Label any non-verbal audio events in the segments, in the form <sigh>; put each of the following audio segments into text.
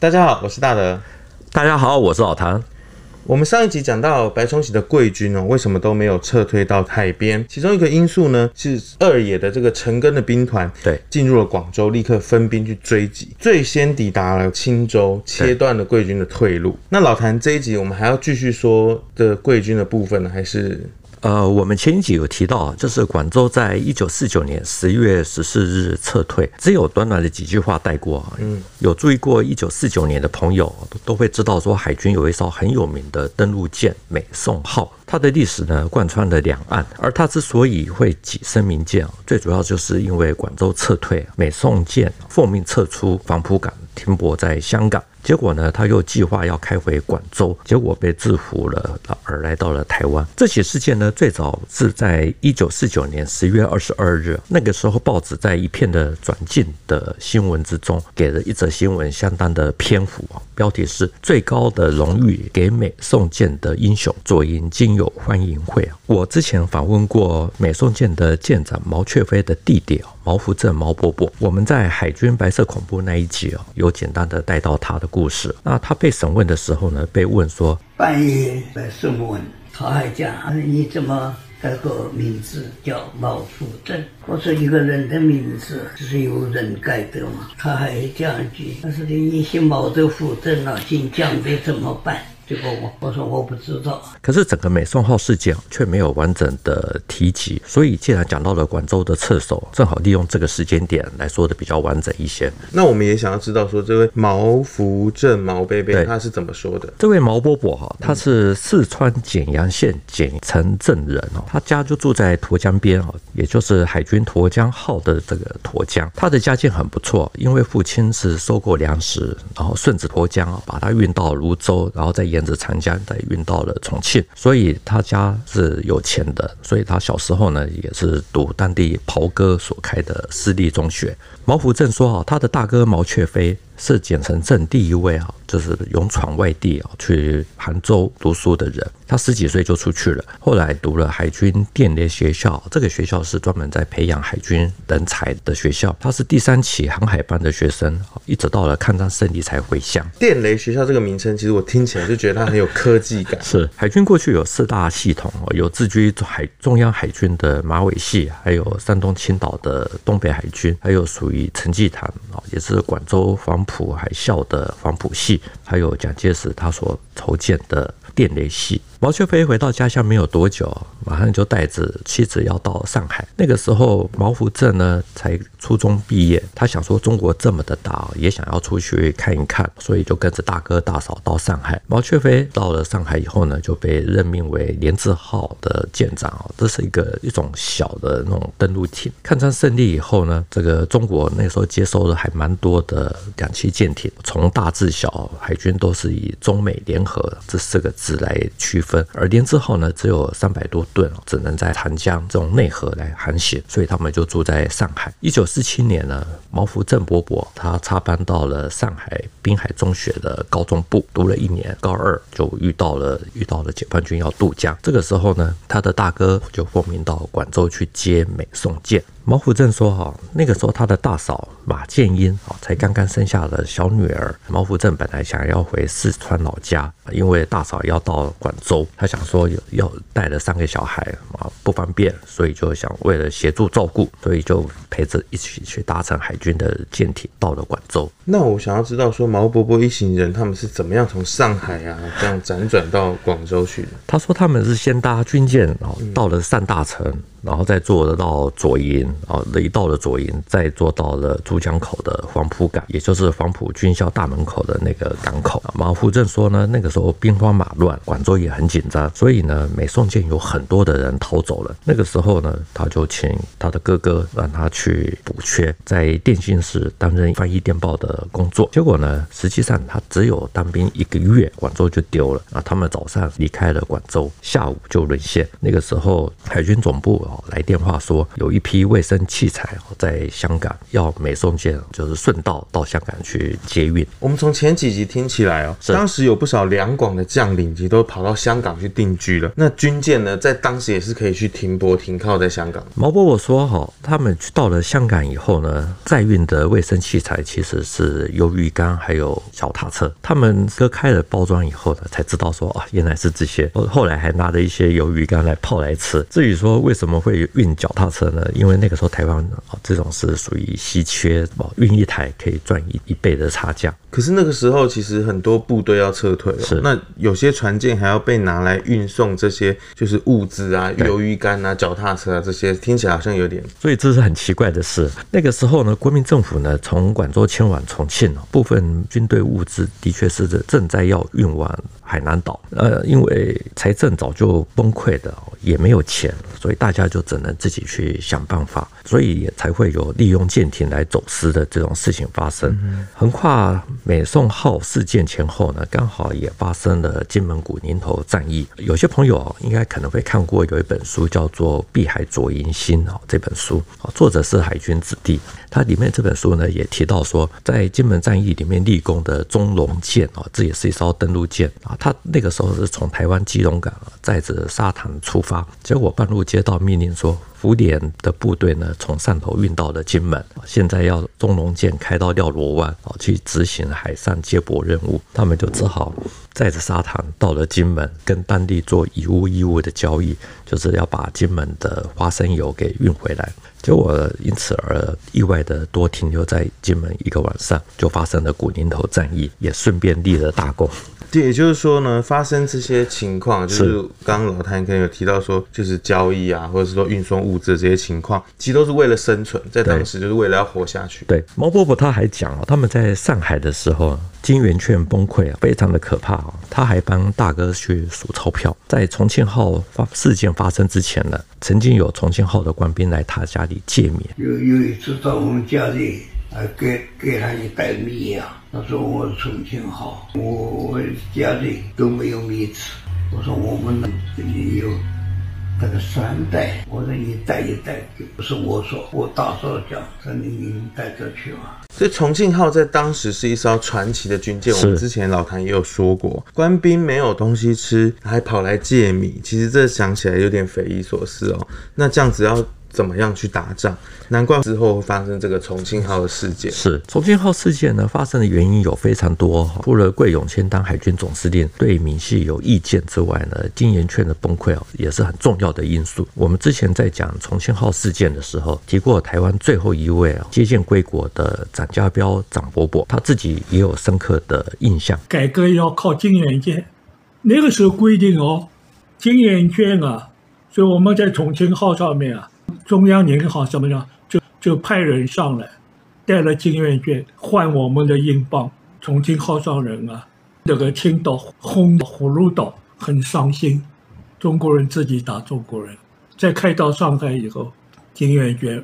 大家好，我是大德。大家好，我是老谭。我们上一集讲到白崇禧的贵军哦，为什么都没有撤退到海边？其中一个因素呢，是二野的这个陈赓的兵团对进入了广州，立刻分兵去追击，最先抵达了青州，切断了贵军的退路。那老谭这一集我们还要继续说的贵军的部分呢，还是？呃，我们前一集有提到，就是广州在一九四九年十月十四日撤退，只有短短的几句话带过。嗯，有注意过一九四九年的朋友都会知道，说海军有一艘很有名的登陆舰“美宋号”，它的历史呢贯穿了两岸。而它之所以会跻身名舰，最主要就是因为广州撤退，美宋舰奉命撤出黄埔港，停泊在香港。结果呢，他又计划要开回广州，结果被制服了，而来到了台湾。这起事件呢，最早是在一九四九年十月二十二日，那个时候报纸在一片的转进的新闻之中，给了一则新闻相当的篇幅啊，标题是“最高的荣誉给美宋舰的英雄左营经友欢迎会”啊。我之前访问过美宋舰的舰长毛雀飞的弟弟啊。毛福正、毛伯伯，我们在海军白色恐怖那一集哦，有简单的带到他的故事。那他被审问的时候呢，被问说：“半夜来审问，他还讲你怎么改个名字叫毛福正？我说一个人的名字是由人改的嘛。他还讲一句：但是你姓毛的福正啊，姓蒋的怎么办？”结果我我说我不知道，可是整个美宋号事件却没有完整的提及，所以既然讲到了广州的厕所，正好利用这个时间点来说的比较完整一些。那我们也想要知道说，这位毛福正毛伯伯他是怎么说的？这位毛伯伯哈，他是四川简阳县简城镇人哦，他家就住在沱江边哦，也就是海军沱江号的这个沱江。他的家境很不错，因为父亲是收购粮食，然后顺着沱江啊，把它运到泸州，然后再沿沿着长江再运到了重庆，所以他家是有钱的，所以他小时候呢也是读当地袍哥所开的私立中学。毛福正说啊，他的大哥毛雀飞。是简城镇第一位啊，就是勇闯外地啊，去杭州读书的人。他十几岁就出去了，后来读了海军电雷学校，这个学校是专门在培养海军人才的学校。他是第三期航海班的学生，一直到了抗战胜利才回乡。电雷学校这个名称，其实我听起来就觉得它很有科技感。是海军过去有四大系统，有自居海中央海军的马尾系，还有山东青岛的东北海军，还有属于陈济棠啊，也是广州防浦海啸的黄埔系，还有蒋介石他所筹建的电雷系。毛学飞回到家乡没有多久，马上就带着妻子要到上海。那个时候，毛福镇呢才初中毕业，他想说中国这么的大，也想要出去看一看，所以就跟着大哥大嫂到上海。毛雀飞到了上海以后呢，就被任命为连字号的舰长，这是一个一种小的那种登陆艇。抗战胜利以后呢，这个中国那时候接收了还蛮多的两栖舰艇，从大至小，海军都是以中美联合这四个字来区分。而连字号呢，只有三百多吨，只能在长江这种内河来航行，所以他们就住在上海。一九四七年呢，毛福正伯伯他插班到了上海滨海中学的高中部，读了一年，高二就遇到了遇到了解放军要渡江，这个时候呢，他的大哥就奉命到广州去接美送舰。毛福正说：“哈，那个时候他的大嫂马建英啊，才刚刚生下了小女儿。毛福正本来想要回四川老家，因为大嫂要到广州，他想说要带了三个小孩啊，不方便，所以就想为了协助照顾，所以就陪着一起去搭乘海军的舰艇到了广州。那我想要知道说，毛伯伯一行人他们是怎么样从上海啊这样辗转到广州去的？他说他们是先搭军舰，然后到了上大城。”然后再坐到左营，啊，雷到了左营，再坐到了珠江口的黄埔港，也就是黄埔军校大门口的那个港口。马福正说呢，那个时候兵荒马乱，广州也很紧张，所以呢，美宋舰有很多的人逃走了。那个时候呢，他就请他的哥哥让他去补缺，在电信室担任翻译电报的工作。结果呢，实际上他只有当兵一个月，广州就丢了。啊，他们早上离开了广州，下午就沦陷。那个时候，海军总部。哦来电话说，有一批卫生器材在香港要美送件，就是顺道到香港去接运。我们从前几集听起来哦，当时有不少两广的将领级都跑到香港去定居了。那军舰呢，在当时也是可以去停泊停靠在香港。毛伯伯说哈，他们到了香港以后呢，载运的卫生器材其实是鱿鱼干还有脚踏车。他们割开了包装以后呢，才知道说啊，原来是这些。后来还拿着一些鱿鱼干来泡来吃。至于说为什么会运脚踏车呢？因为那个时候台湾哦，这种是属于稀缺，哦运一台可以赚一一倍的差价。可是那个时候其实很多部队要撤退了，是那有些船舰还要被拿来运送这些就是物资啊，鱿鱼干啊、脚踏车啊这些，听起来好像有点，所以这是很奇怪的事。那个时候呢，国民政府呢从广州迁往重庆，部分军队物资的确是正在要运往海南岛，呃，因为财政早就崩溃的，也没有钱，所以大家就只能自己去想办法，所以也才会有利用舰艇来走私的这种事情发生，横跨。美宋号事件前后呢，刚好也发生了金门古宁头战役。有些朋友应该可能会看过有一本书叫做《碧海左营星》哦，这本书作者是海军子弟。它里面这本书呢也提到说，在金门战役里面立功的中龙舰啊，这也是一艘登陆舰啊。他那个时候是从台湾基隆港载着沙糖出发，结果半路接到命令说。福联的部队呢，从汕头运到了金门，现在要中龙舰开到廖罗湾啊，去执行海上接驳任务。他们就只好载着砂糖到了金门，跟当地做以物易物的交易，就是要把金门的花生油给运回来。结果因此而意外的多停留在金门一个晚上，就发生了古宁头战役，也顺便立了大功。对，也就是说呢，发生这些情况，就是刚刚老谭可能有提到说，就是交易啊，或者是说运送物资这些情况，其实都是为了生存，在当时就是为了要活下去。对，毛伯伯他还讲哦，他们在上海的时候，金圆券崩溃啊，非常的可怕他还帮大哥去数钞票。在重庆号发事件发生之前呢，曾经有重庆号的官兵来他家里借米。有有一次到我们家里，还给给他一袋米呀。他说我重庆号，我我家里都没有米吃。我说我们这里有大概三代，我说一代一代，不是我说，我大嫂讲，说你你带着去嘛。所以重庆号在当时是一艘传奇的军舰，我们之前老谭也有说过，官兵没有东西吃，还跑来借米，其实这想起来有点匪夷所思哦。那这样子要。怎么样去打仗？难怪之后会发生这个重庆号的事件。是重庆号事件呢，发生的原因有非常多。除了桂永清当海军总司令对闽系有意见之外呢，金圆券的崩溃哦，也是很重要的因素。我们之前在讲重庆号事件的时候，提过台湾最后一位接舰归国的展家彪展伯伯，他自己也有深刻的印象。改革要靠金圆券，那个时候规定哦，金圆券啊，所以我们在重庆号上面啊。中央银行怎么样？就就派人上来，带了金圆券换我们的英镑。重庆号上人啊，那个青岛轰葫芦岛很伤心，中国人自己打中国人。再开到上海以后，金圆券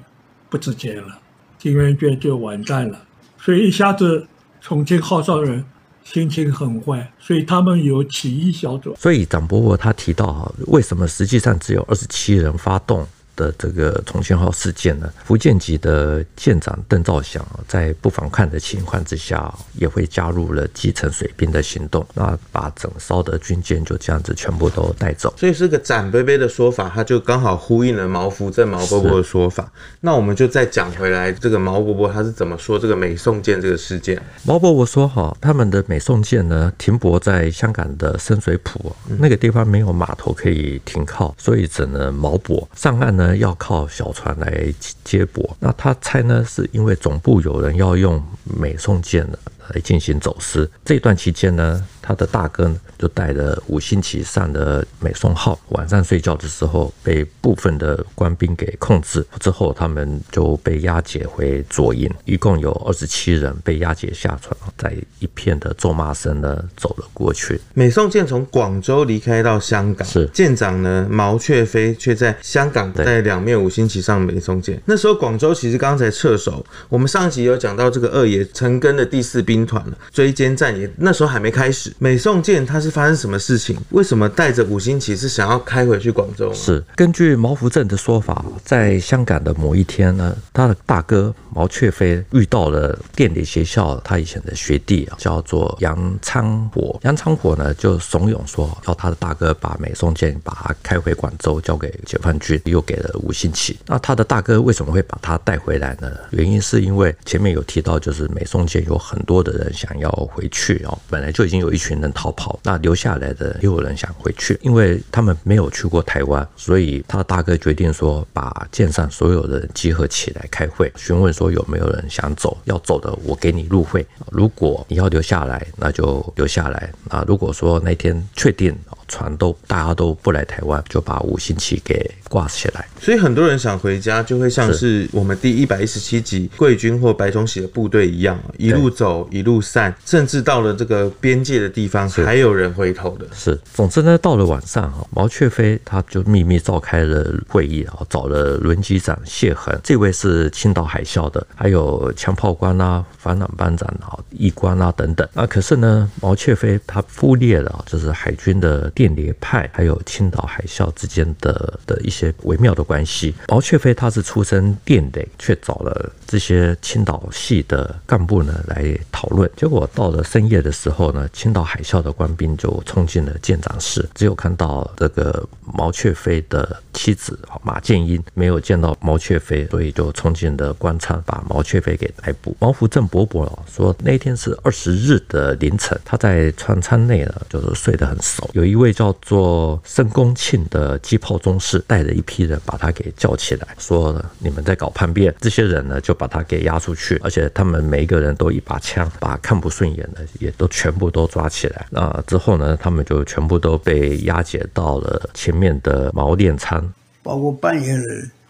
不值钱了，金圆券就完蛋了。所以一下子重庆号上人心情很坏，所以他们有起义小组。所以展伯伯他提到哈，为什么实际上只有二十七人发动？的这个重庆号事件呢，福建籍的舰长邓兆祥在不反抗的情况之下，也会加入了基层水兵的行动，那把整艘的军舰就这样子全部都带走。所以是个展杯杯的说法，他就刚好呼应了毛福镇毛伯伯的说法。那我们就再讲回来，这个毛伯伯他是怎么说这个美送舰这个事件？毛伯伯说哈，他们的美送舰呢，停泊在香港的深水埗，那个地方没有码头可以停靠，所以只能锚泊上岸呢。要靠小船来接驳，那他猜呢，是因为总部有人要用美送舰来进行走私。这段期间呢，他的大哥呢，就带着五星旗上的美松号，晚上睡觉的时候被部分的官兵给控制，之后他们就被押解回左营，一共有二十七人被押解下船，在一片的咒骂声呢走了过去。美送舰从广州离开到香港，是舰长呢毛雀飞却在香港在两面五星旗上美送舰。那时候广州其实刚才撤守，我们上一集有讲到这个二爷陈赓的第四兵团了，追歼战也那时候还没开始。美宋舰它是发生什么事情？为什么带着五星旗是想要开回去广州？是根据毛福镇的说法，在香港的某一天呢，他的大哥毛雀飞遇到了电力学校他以前的学弟啊，叫做杨昌火。杨昌火呢就怂恿说，要他的大哥把美宋舰把它开回广州，交给解放军，又给了五星旗。那他的大哥为什么会把他带回来呢？原因是因为前面有提到，就是美宋舰有很多的人想要回去哦，本来就已经有一群人逃跑，那留下来的又有人想回去，因为他们没有去过台湾，所以他的大哥决定说，把舰上所有的人集合起来开会，询问说有没有人想走，要走的我给你入会，如果你要留下来，那就留下来。啊，如果说那天确定。船都大家都不来台湾，就把五星旗给挂起来。所以很多人想回家，就会像是我们第一百一十七集贵军或白崇禧的部队一样，一路走一路散，甚至到了这个边界的地方，还有人回头的。是，总之呢，到了晚上哈，毛雀飞他就秘密召开了会议啊，找了轮机长谢恒，这位是青岛海校的，还有枪炮官啊、反党班长啊、尉官啊等等。啊，可是呢，毛雀飞他忽略了就是海军的。电谍派还有青岛海啸之间的的一些微妙的关系。毛雀飞他是出身电的，却找了这些青岛系的干部呢来讨论。结果到了深夜的时候呢，青岛海啸的官兵就冲进了舰长室，只有看到这个毛雀飞的妻子马建英，没有见到毛雀飞，所以就冲进了官仓，把毛雀飞给逮捕。毛福镇伯伯说，那天是二十日的凌晨，他在船舱内呢，就是睡得很熟，有一位。叫做申公庆的机炮中士带着一批人把他给叫起来，说你们在搞叛变。这些人呢就把他给押出去，而且他们每一个人都一把枪，把看不顺眼的也都全部都抓起来。那之后呢，他们就全部都被押解到了前面的毛练舱，包括半夜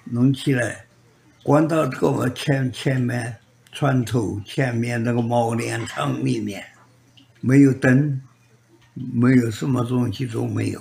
弄起来，关到这个前前面船头前面那个毛练舱里面，没有灯。没有什么东西都没有，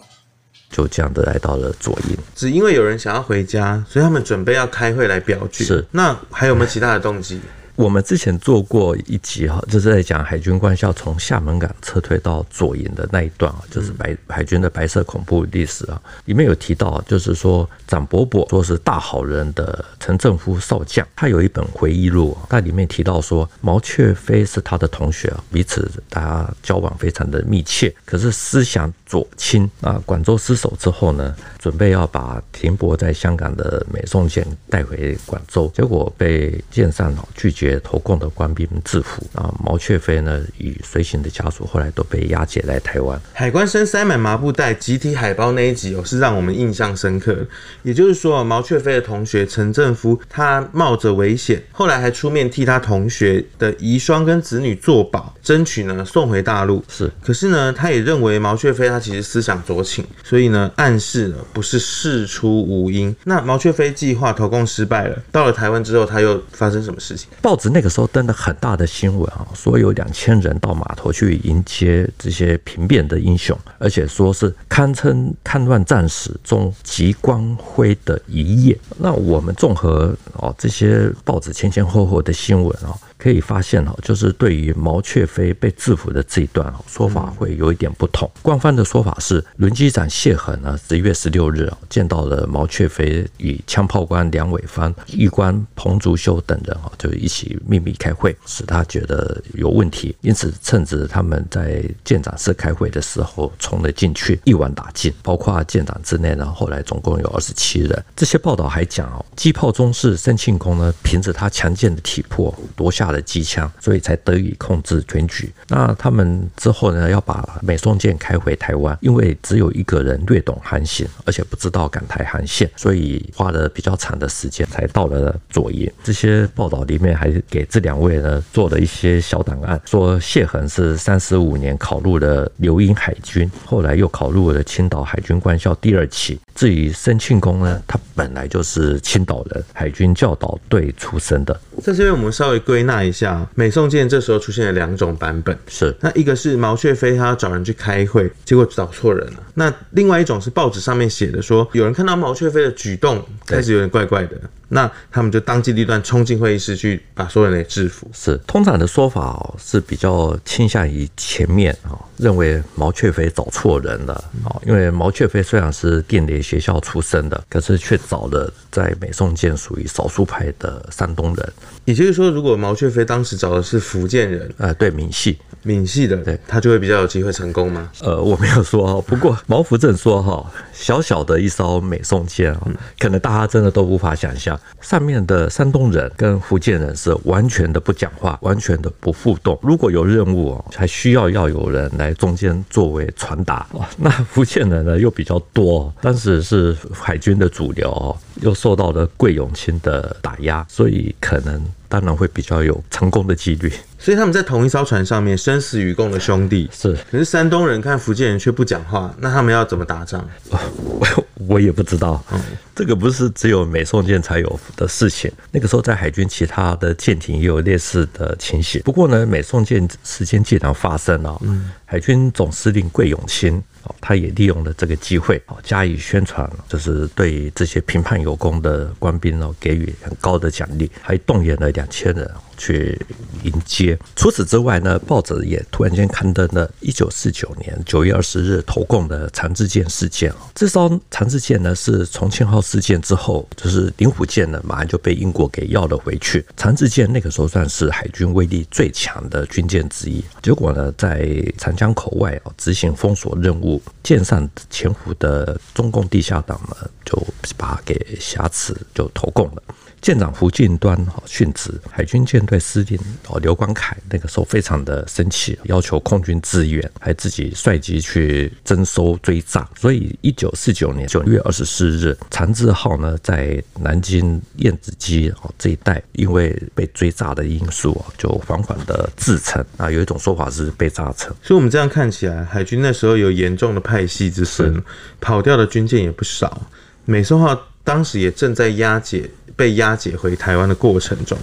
就这样的来到了左营。只因为有人想要回家，所以他们准备要开会来表决。是，那还有没有其他的动机？我们之前做过一集哈，就是在讲海军官校从厦门港撤退到左营的那一段啊，就是白海军的白色恐怖历史啊，里面有提到，就是说张伯伯说是大好人的陈正夫少将，他有一本回忆录，他里面提到说毛雀飞是他的同学啊，彼此大家交往非常的密切，可是思想左倾啊。广州失守之后呢，准备要把停泊在香港的美送舰带回广州，结果被舰上拒绝。投共的官兵制服啊，毛雀飞呢与随行的家属后来都被押解来台湾。海关生塞满麻布袋，集体海报那一集哦，是让我们印象深刻。也就是说，毛雀飞的同学陈正夫，他冒着危险，后来还出面替他同学的遗孀跟子女作保，争取呢送回大陆。是，可是呢，他也认为毛雀飞他其实思想酌情，所以呢，暗示了不是事出无因。那毛雀飞计划投共失败了，到了台湾之后，他又发生什么事情？报纸那个时候登了很大的新闻啊，说有两千人到码头去迎接这些平变的英雄，而且说是堪称戡乱战史中极光辉的一页。那我们综合哦这些报纸前前后后的新闻啊。可以发现哈，就是对于毛雀飞被制服的这一段说法会有一点不同。官方的说法是，轮机长谢衡呢，十一月十六日啊，见到了毛雀飞与枪炮官梁伟芳、尉官彭竹修等人啊，就一起秘密开会，使他觉得有问题，因此趁着他们在舰长室开会的时候冲了进去，一网打尽，包括舰长之内呢，后来总共有二十七人。这些报道还讲哦，机炮中士申庆功呢，凭着他强健的体魄夺下了机枪，所以才得以控制全局。那他们之后呢，要把美松舰开回台台湾，因为只有一个人略懂航行，而且不知道港台航线，所以花了比较长的时间才到了左营。这些报道里面还给这两位呢做了一些小档案，说谢恒是三十五年考入了留英海军，后来又考入了青岛海军官校第二期。至于申庆功呢，他本来就是青岛人，海军教导队出身的。在这边我们稍微归纳一下，美宋舰这时候出现了两种版本，是那一个是毛雀飞他要找人去开会，结果找错人了。那另外一种是报纸上面写的说，有人看到毛雀飞的举动开始有点怪怪的。那他们就当机立断冲进会议室去把所有人给制服。是通常的说法哦，是比较倾向于前面啊，认为毛雀飞找错人了啊，因为毛雀飞虽然是电联学校出身的，可是却找了在美宋舰属于少数派的山东人。也就是说，如果毛雀飞当时找的是福建人，呃，对，闽系，闽系的，对，他就会比较有机会成功吗？呃，我没有说哈，不过 <laughs> 毛福正说哈，小小的一艘美宋舰啊，可能大家真的都无法想象，上面的山东人跟福建人是完全的不讲话，完全的不互动。如果有任务哦，还需要要有人来中间作为传达，<laughs> 那福建人呢又比较多，当时是海军的主流哦。又受到了桂永清的打压，所以可能当然会比较有成功的几率。所以他们在同一艘船上面生死与共的兄弟是，可是山东人看福建人却不讲话，那他们要怎么打仗？我 <laughs> 我也不知道，嗯，这个不是只有美宋舰才有的事情。那个时候在海军其他的舰艇也有类似的情形。不过呢，美宋舰事件既然发生了，嗯，海军总司令桂永清。他也利用了这个机会，加以宣传，就是对这些评判有功的官兵哦，给予很高的奖励，还动员了两千人。去迎接。除此之外呢，报纸也突然间刊登了1949年9月20日投共的长治舰事件。这艘长治舰呢，是重庆号事件之后，就是灵虎舰呢，马上就被英国给要了回去。长治舰那个时候算是海军威力最强的军舰之一。结果呢，在长江口外啊执行封锁任务，舰上潜伏的中共地下党呢，就把它给挟持，就投共了。舰长胡晋端哈殉职，海军舰队司令哦刘光凯那个时候非常的生气，要求空军支援，还自己率机去征收追炸。所以一九四九年九月二十四日，长治号呢在南京燕子矶哦这一带，因为被追炸的因素啊，就缓缓的自沉啊。有一种说法是被炸沉。所以我们这样看起来，海军那时候有严重的派系之分，跑掉的军舰也不少。美宋号当时也正在押解。被押解回台湾的过程中，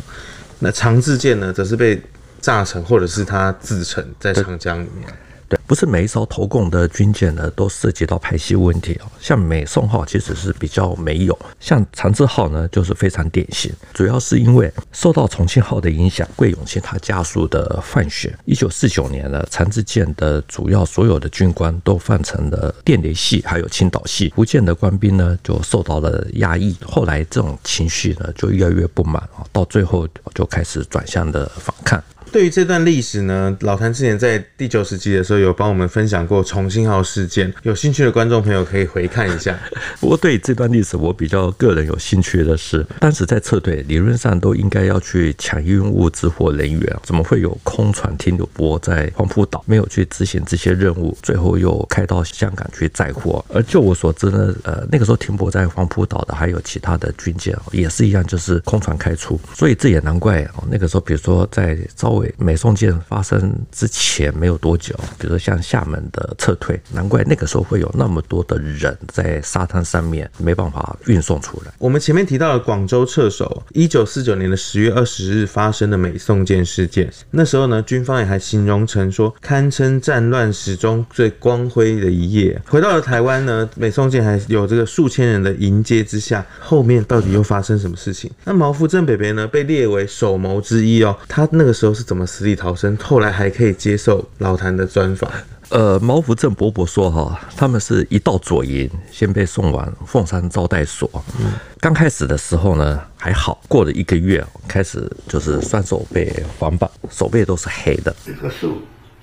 那长治舰呢，则是被炸成，或者是它自沉在长江里面。对，不是每一艘投共的军舰呢，都涉及到派系问题哦。像美宋号其实是比较没有，像长治号呢，就是非常典型。主要是因为受到重庆号的影响，桂永清他家属的犯学。一九四九年呢，长治舰的主要所有的军官都换成了电雷系，还有青岛系。福建的官兵呢，就受到了压抑。后来这种情绪呢，就越来越不满啊，到最后就开始转向的反抗。对于这段历史呢，老谭之前在第九十集的时候有帮我们分享过重庆号事件，有兴趣的观众朋友可以回看一下。<laughs> 不过对于这段历史，我比较个人有兴趣的是，当时在撤退，理论上都应该要去抢运物资或人员，怎么会有空船停留泊在黄埔岛，没有去执行这些任务，最后又开到香港去载货？而就我所知呢，呃，那个时候停泊在黄埔岛的还有其他的军舰，也是一样，就是空船开出，所以这也难怪哦，那个时候比如说在招。美宋舰发生之前没有多久，比如说像厦门的撤退，难怪那个时候会有那么多的人在沙滩上面没办法运送出来。我们前面提到了广州撤守，一九四九年的十月二十日发生的美宋舰事件，那时候呢，军方也还形容成说，堪称战乱史中最光辉的一页。回到了台湾呢，美宋舰还有这个数千人的迎接之下，后面到底又发生什么事情？那毛福正北北呢，被列为首谋之一哦，他那个时候是。怎么死里逃生？后来还可以接受老谭的专访。呃，毛福正伯伯说哈，他们是一到左营，先被送往凤山招待所。嗯，刚开始的时候呢还好，过了一个月，开始就是双手被环绑，手背都是黑的。这个手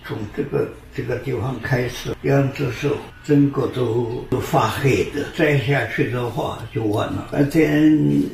从这个这个地方开始，两只手整个都都发黑的，再下去的话就完了。而且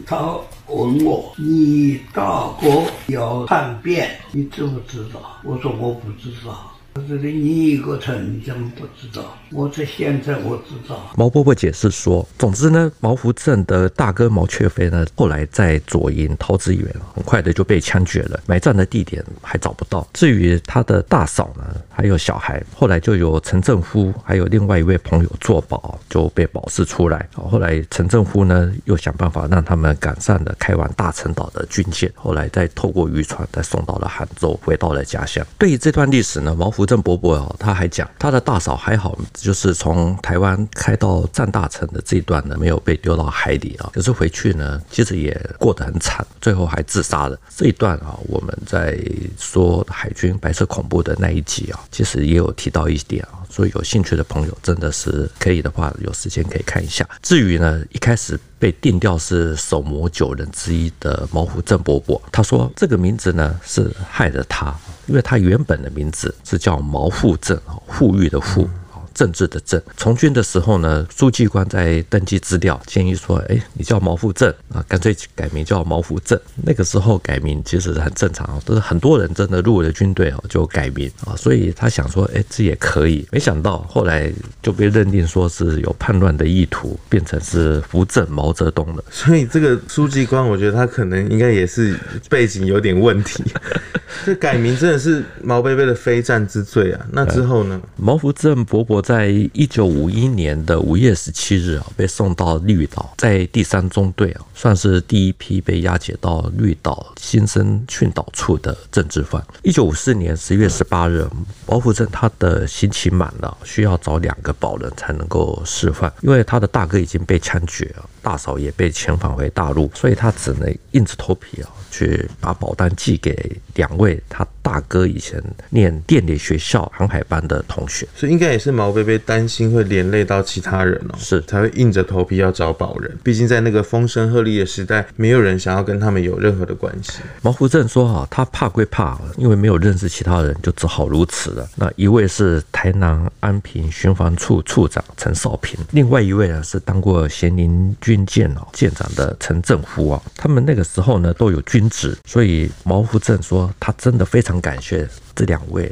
他。问我，你大哥要叛变，你知不知道？我说我不知道。这里你一个城，你怎么不知道？我这现在我知道。毛伯伯解释说，总之呢，毛福正的大哥毛雀飞呢，后来在左营讨支援，很快的就被枪决了，埋葬的地点还找不到。至于他的大嫂呢，还有小孩，后来就由陈正夫还有另外一位朋友作保，就被保释出来。后来陈正夫呢，又想办法让他们赶上了开往大陈岛的军舰，后来再透过渔船再送到了杭州，回到了家乡。对于这段历史呢，毛福福正伯伯哦，他还讲他的大嫂还好，就是从台湾开到战大城的这一段呢，没有被丢到海里啊。可是回去呢，其实也过得很惨，最后还自杀了。这一段啊，我们在说海军白色恐怖的那一集啊，其实也有提到一点啊。所以有兴趣的朋友，真的是可以的话，有时间可以看一下。至于呢，一开始被定调是首谋九人之一的毛虎郑伯伯，他说这个名字呢是害了他，因为他原本的名字是叫毛富正，富裕的富。政治的政，从军的时候呢，书记官在登记资料建议说：“哎，你叫毛福正啊，干脆改名叫毛福正。”那个时候改名其实很正常，都是很多人真的入了军队哦就改名啊，所以他想说：“哎，这也可以。”没想到后来就被认定说是有叛乱的意图，变成是扶正毛泽东了。所以这个书记官，我觉得他可能应该也是背景有点问题。<laughs> 这改名真的是毛伯伯的非战之罪啊！那之后呢？毛福正伯伯在一九五一年的五月十七日啊，被送到绿岛，在第三中队啊，算是第一批被押解到绿岛新生训导处的政治犯。一九五四年十月十八日，毛福正他的刑期满了，需要找两个保人才能够释放，因为他的大哥已经被枪决了，大嫂也被遣返回大陆，所以他只能硬着头皮啊。去把保单寄给两位他大哥以前念电力学校航海班的同学，所以应该也是毛贝贝担心会连累到其他人哦，是才会硬着头皮要找保人。毕竟在那个风声鹤唳的时代，没有人想要跟他们有任何的关系。毛福正说：“哈，他怕归怕，因为没有认识其他人，就只好如此了。那一位是台南安平巡防处处长陈少平，另外一位呢是当过咸宁军军舰哦舰长的陈正夫哦。他们那个时候呢都有军职。”所以毛福正说，他真的非常感谢这两位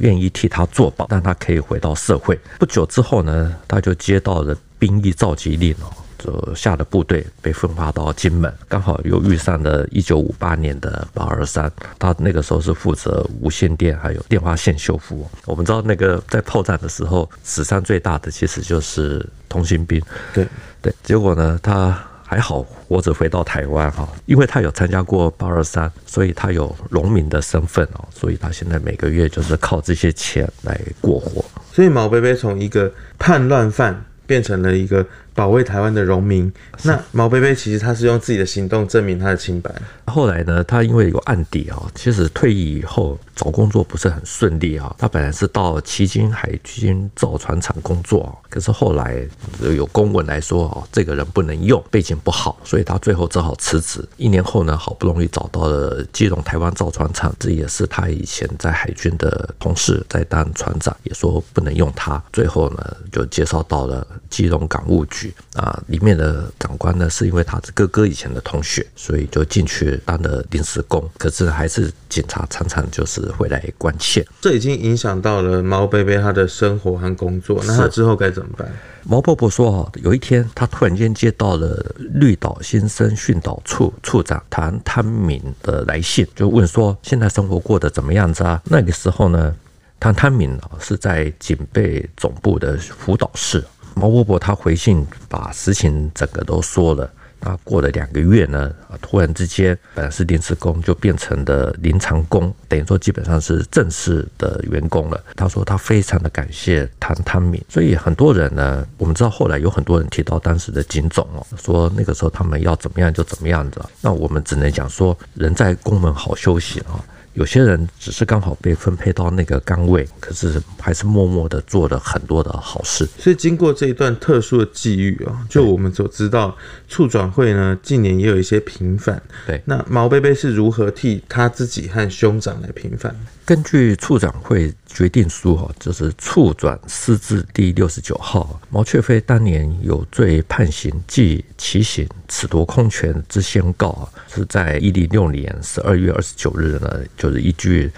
愿意替他作保，让他可以回到社会。不久之后呢，他就接到了兵役召集令哦，就下的部队，被分发到金门，刚好又遇上了一九五八年的八二三，他那个时候是负责无线电还有电话线修复。我们知道那个在炮战的时候，死伤最大的其实就是通信兵。对对，结果呢，他。还好活着回到台湾哈，因为他有参加过八二三，所以他有农民的身份哦，所以他现在每个月就是靠这些钱来过活。所以毛贝贝从一个叛乱犯变成了一个。保卫台湾的荣民，那毛贝贝其实他是用自己的行动证明他的清白。后来呢，他因为有案底啊，其实退役以后找工作不是很顺利啊。他本来是到旗津海军造船厂工作，可是后来有公文来说啊，这个人不能用，背景不好，所以他最后只好辞职。一年后呢，好不容易找到了基隆台湾造船厂，这也是他以前在海军的同事在当船长，也说不能用他。最后呢，就介绍到了基隆港务局。啊，里面的长官呢，是因为他是哥哥以前的同学，所以就进去当了临时工。可是还是警察常常就是会来关切，这已经影响到了毛伯伯他的生活和工作。那他之后该怎么办？毛伯伯说：“哈，有一天他突然间接到了绿岛新生训导处处长谭贪敏的来信，就问说现在生活过得怎么样子啊？那个时候呢，谭贪敏啊是在警备总部的辅导室。”毛伯伯他回信把事情整个都说了。那过了两个月呢，突然之间本来是临时工就变成了临场工，等于说基本上是正式的员工了。他说他非常的感谢谭汤敏，所以很多人呢，我们知道后来有很多人提到当时的警总哦，说那个时候他们要怎么样就怎么样子。那我们只能讲说，人在宫门好休息啊。有些人只是刚好被分配到那个岗位，可是还是默默的做了很多的好事。所以经过这一段特殊的际遇啊，就我们所知道，促转会呢近年也有一些平反。对，那毛贝贝是如何替他自己和兄长来平反？根据促转会决定书哈，就是促转司字第六十九号，毛雀飞当年有罪判刑，即其刑，褫夺空权之宣告啊，是在一零六年十二月二十九日呢，就是一句。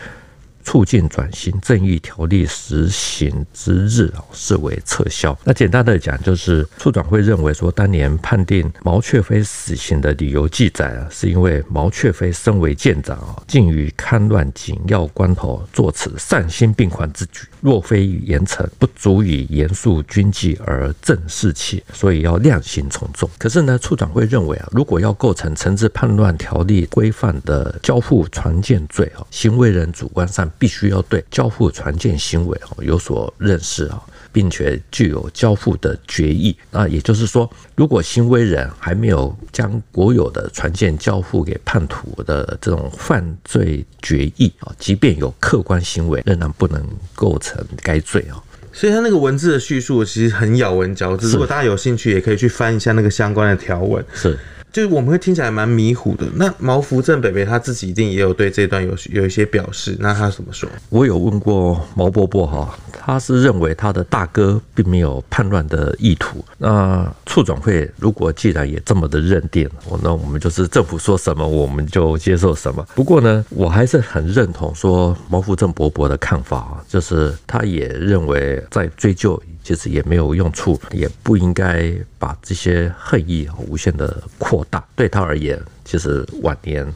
促进转型正义条例实行之日啊，视为撤销。那简单的讲，就是处长会认为说，当年判定毛雀飞死刑的理由记载啊，是因为毛雀飞身为舰长啊，竟于戡乱紧要关头作此丧心病狂之举，若非严惩，不足以严肃军纪而正士气，所以要量刑从重。可是呢，处长会认为啊，如果要构成惩治叛乱条例规范的交付船舰罪啊，行为人主观上。必须要对交付船舰行为哦有所认识啊。并且具有交付的决议，那也就是说，如果行为人还没有将国有的船舰交付给叛徒的这种犯罪决议啊，即便有客观行为，仍然不能构成该罪啊。所以他那个文字的叙述其实很咬文嚼字，如果大家有兴趣，也可以去翻一下那个相关的条文。是。就是我们会听起来蛮迷糊的。那毛福正北北他自己一定也有对这段有有一些表示。那他怎么说？我有问过毛伯伯哈，他是认为他的大哥并没有叛乱的意图。那促转会如果既然也这么的认定，我那我们就是政府说什么我们就接受什么。不过呢，我还是很认同说毛福正伯伯的看法啊，就是他也认为在追究。其实也没有用处，也不应该把这些恨意无限的扩大。对他而言，其实晚年。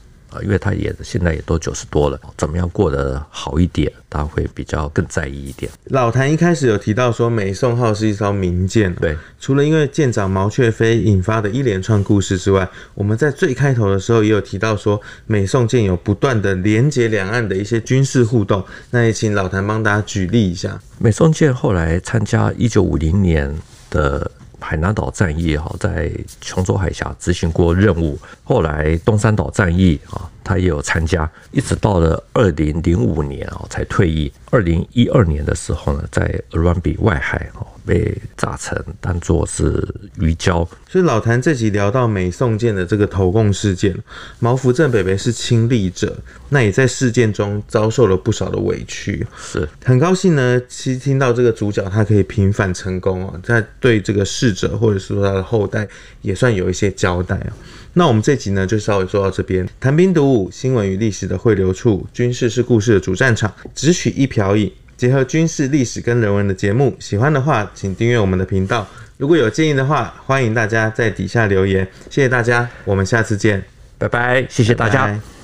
因为他也现在也都九十多了，怎么样过得好一点，他会比较更在意一点。老谭一开始有提到说，美宋号是一艘名舰，对。除了因为舰长毛雀飞引发的一连串故事之外，我们在最开头的时候也有提到说，美宋舰有不断的连接两岸的一些军事互动。那也请老谭帮大家举例一下。美宋舰后来参加一九五零年的。海南岛战役哈，在琼州海峡执行过任务，后来东山岛战役啊，他也有参加，一直到了二零零五年啊才退役。二零一二年的时候呢，在鹅銮比外海哦被炸成，当做是鱼礁。所以老谭这集聊到美宋舰的这个投共事件，毛福正北北是亲历者，那也在事件中遭受了不少的委屈。是很高兴呢，其实听到这个主角他可以平反成功哦，在对这个逝者或者是说他的后代也算有一些交代啊。那我们这集呢，就稍微做到这边。谈兵读武，新闻与历史的汇流处，军事是故事的主战场，只取一瓢饮，结合军事历史跟人文的节目。喜欢的话，请订阅我们的频道。如果有建议的话，欢迎大家在底下留言。谢谢大家，我们下次见，拜拜，谢谢大家。拜拜。